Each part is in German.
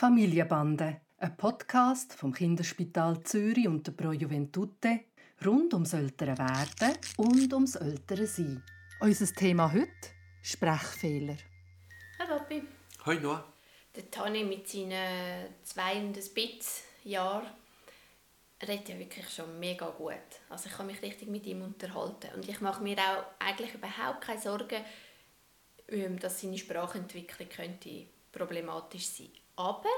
Familienbande, ein Podcast vom Kinderspital Zürich und der Pro Juventute rund ums ältere Werden und ums ältere Sein. Unser Thema heute: Sprechfehler. Hallo Papi. Hoi Noah. Der Tani mit seinen zwei und ein bisschen Jahren redet ja wirklich schon mega gut. Also ich kann mich richtig mit ihm unterhalten. Und ich mache mir auch eigentlich überhaupt keine Sorgen, ähm, dass seine Sprachentwicklung könnte problematisch sein aber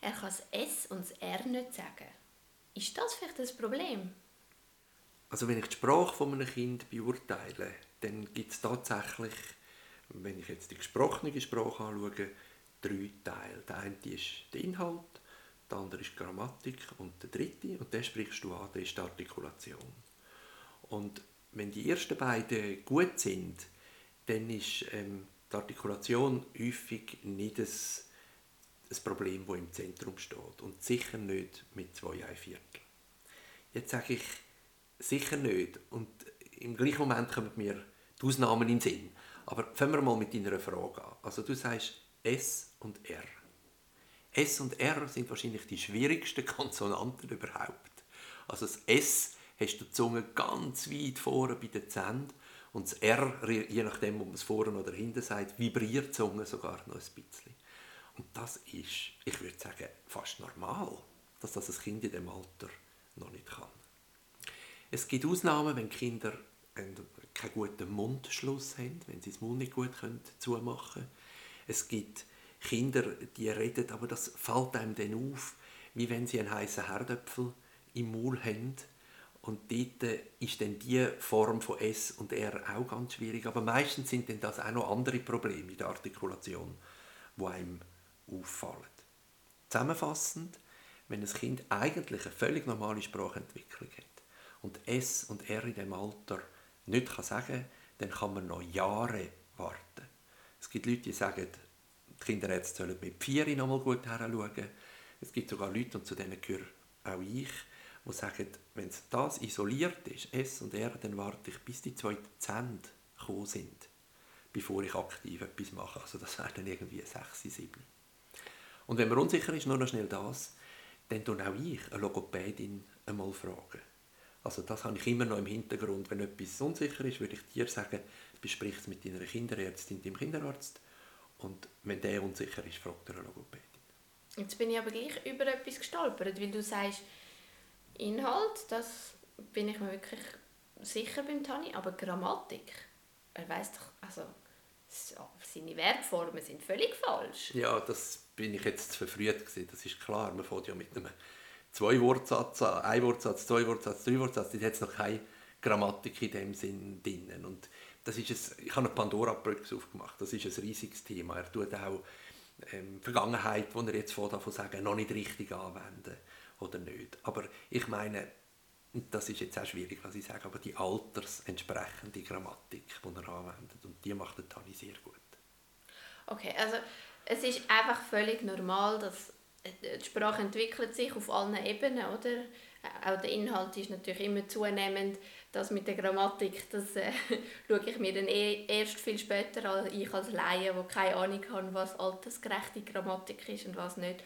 er kann das S und das R nicht sagen. Ist das vielleicht das Problem? Also wenn ich die Sprache von einem Kind beurteile, dann gibt es tatsächlich, wenn ich jetzt die gesprochene Sprache anschaue, drei Teile. Der eine ist der Inhalt, der andere ist die Grammatik und der dritte, und den sprichst du an, der ist die Artikulation. Und wenn die ersten beiden gut sind, dann ist ähm, die Artikulation häufig nicht ein ein Problem, das im Zentrum steht. Und sicher nicht mit zwei ein Viertel. Jetzt sage ich sicher nicht. Und im gleichen Moment kommen mir die Ausnahmen in den Sinn. Aber fangen wir mal mit deiner Frage an. Also du sagst S und R. S und R sind wahrscheinlich die schwierigsten Konsonanten überhaupt. Also das S hast du die Zunge ganz weit vorne bei den Zähnen und das R, je nachdem, ob man es vorne oder hinten sagt, vibriert die Zunge sogar noch ein bisschen. Und das ist, ich würde sagen, fast normal, dass das ein Kind in dem Alter noch nicht kann. Es gibt Ausnahmen, wenn Kinder keinen guten Mundschluss haben, wenn sie das Mund nicht gut können zumachen können. Es gibt Kinder, die reden, aber das fällt einem dann auf, wie wenn sie einen heißen Herdöpfel im Maul haben. Und dort ist dann die Form von S und R auch ganz schwierig. Aber meistens sind dann das auch noch andere Probleme in der Artikulation, die einem auffallen. Zusammenfassend, wenn ein Kind eigentlich eine völlig normale Sprachentwicklung hat und S und R in dem Alter nicht kann sagen dann kann man noch Jahre warten. Es gibt Leute, die sagen, die Kinderärzte sollen mit vier noch mal gut heranschauen. Es gibt sogar Leute, und zu denen gehöre auch ich, die sagen, wenn das isoliert ist, S und R, dann warte ich, bis die zwei Zähne gekommen sind, bevor ich aktiv etwas mache. Also das wäre dann irgendwie 6, 7. Und wenn man unsicher ist, nur noch schnell das, dann tue auch ich eine Logopädin einmal fragen. Also das habe ich immer noch im Hintergrund. Wenn etwas unsicher ist, würde ich dir sagen, besprich es mit deiner Kinderärztin, deinem Kinderarzt. Und wenn der unsicher ist, fragt er eine Logopädin. Jetzt bin ich aber gleich über etwas gestolpert, weil du sagst, Inhalt, das bin ich mir wirklich sicher beim Tani, aber Grammatik, er weiß doch, also seine Verbformen sind völlig falsch. Ja, das bin ich jetzt zu verfrüht gewesen. Das ist klar. Man fängt ja mit einem zwei Wortsatz an, ein Wortsatz, zwei Wortsatz, drei Wortsatz. Da hat noch keine Grammatik in dem Sinn drin. Und das ist ein, ich habe eine Pandora-Brücke aufgemacht. Das ist ein riesiges Thema. Er tut auch ähm, Vergangenheit, die er jetzt davon sagen, noch nicht richtig anwenden oder nicht. Aber ich meine, das ist jetzt auch schwierig, was ich sage, aber die altersentsprechende Grammatik, die er anwendet, und die macht der Tani sehr gut. Okay, also es ist einfach völlig normal, dass äh, die Sprache entwickelt sich auf allen Ebenen, oder? Äh, auch der Inhalt ist natürlich immer zunehmend. Das mit der Grammatik, das äh, schaue ich mir dann eh erst viel später an, ich als Laie, der keine Ahnung hat, was altersgerechte Grammatik ist und was nicht.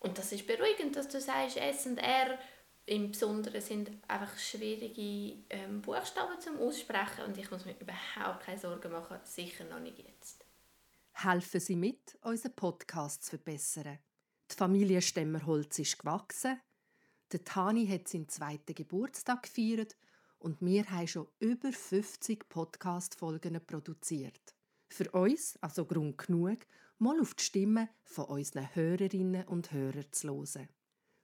Und das ist beruhigend, dass du sagst, S und R im Besonderen sind einfach schwierige ähm, Buchstaben zum Aussprechen und ich muss mir überhaupt keine Sorgen machen, sicher noch nicht jetzt. Helfen Sie mit, unseren Podcast zu verbessern. Die Familie Stemmerholz ist gewachsen, der Tani hat seinen zweiten Geburtstag gefeiert und wir haben schon über 50 Podcast-Folgen produziert. Für uns also Grund genug, mal auf die Stimme von unseren Hörerinnen und Hörern zu hören.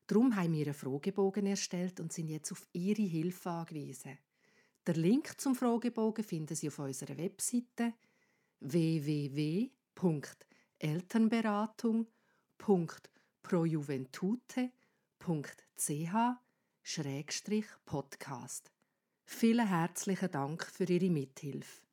Darum haben wir einen Fragebogen erstellt und sind jetzt auf Ihre Hilfe angewiesen. Der Link zum Fragebogen finden Sie auf unserer Webseite www.elternberatung.projuventute.ch Podcast. Vielen herzlichen Dank für Ihre Mithilfe.